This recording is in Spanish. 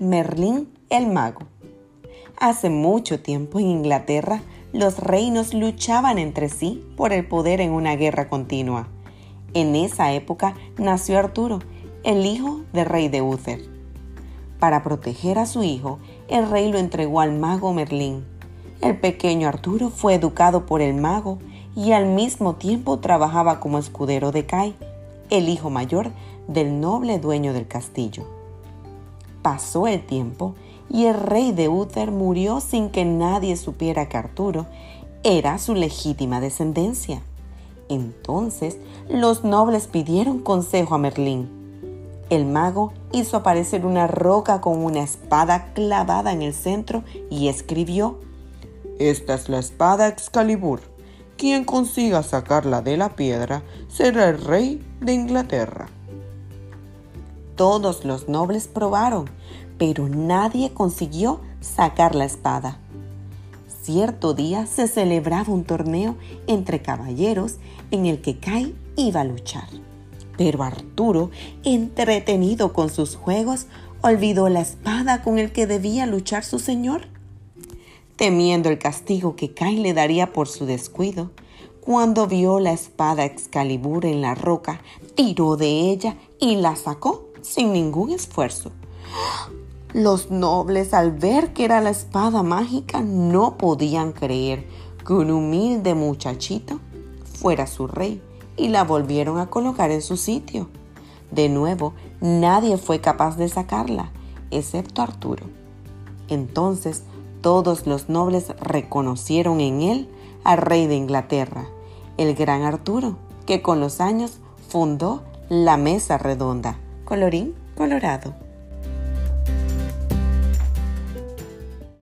Merlín el mago. Hace mucho tiempo en Inglaterra los reinos luchaban entre sí por el poder en una guerra continua. En esa época nació Arturo, el hijo del rey de Uther. Para proteger a su hijo, el rey lo entregó al mago Merlín. El pequeño Arturo fue educado por el mago y al mismo tiempo trabajaba como escudero de Kai, el hijo mayor del noble dueño del castillo. Pasó el tiempo y el rey de Uther murió sin que nadie supiera que Arturo era su legítima descendencia. Entonces los nobles pidieron consejo a Merlín. El mago hizo aparecer una roca con una espada clavada en el centro y escribió, Esta es la espada Excalibur. Quien consiga sacarla de la piedra será el rey de Inglaterra. Todos los nobles probaron, pero nadie consiguió sacar la espada. Cierto día se celebraba un torneo entre caballeros en el que Kai iba a luchar. Pero Arturo, entretenido con sus juegos, olvidó la espada con el que debía luchar su señor. Temiendo el castigo que Kai le daría por su descuido, cuando vio la espada Excalibur en la roca, tiró de ella y la sacó sin ningún esfuerzo. Los nobles al ver que era la espada mágica no podían creer que un humilde muchachito fuera su rey y la volvieron a colocar en su sitio. De nuevo, nadie fue capaz de sacarla, excepto Arturo. Entonces todos los nobles reconocieron en él al rey de Inglaterra, el gran Arturo, que con los años fundó la mesa redonda colorín colorado.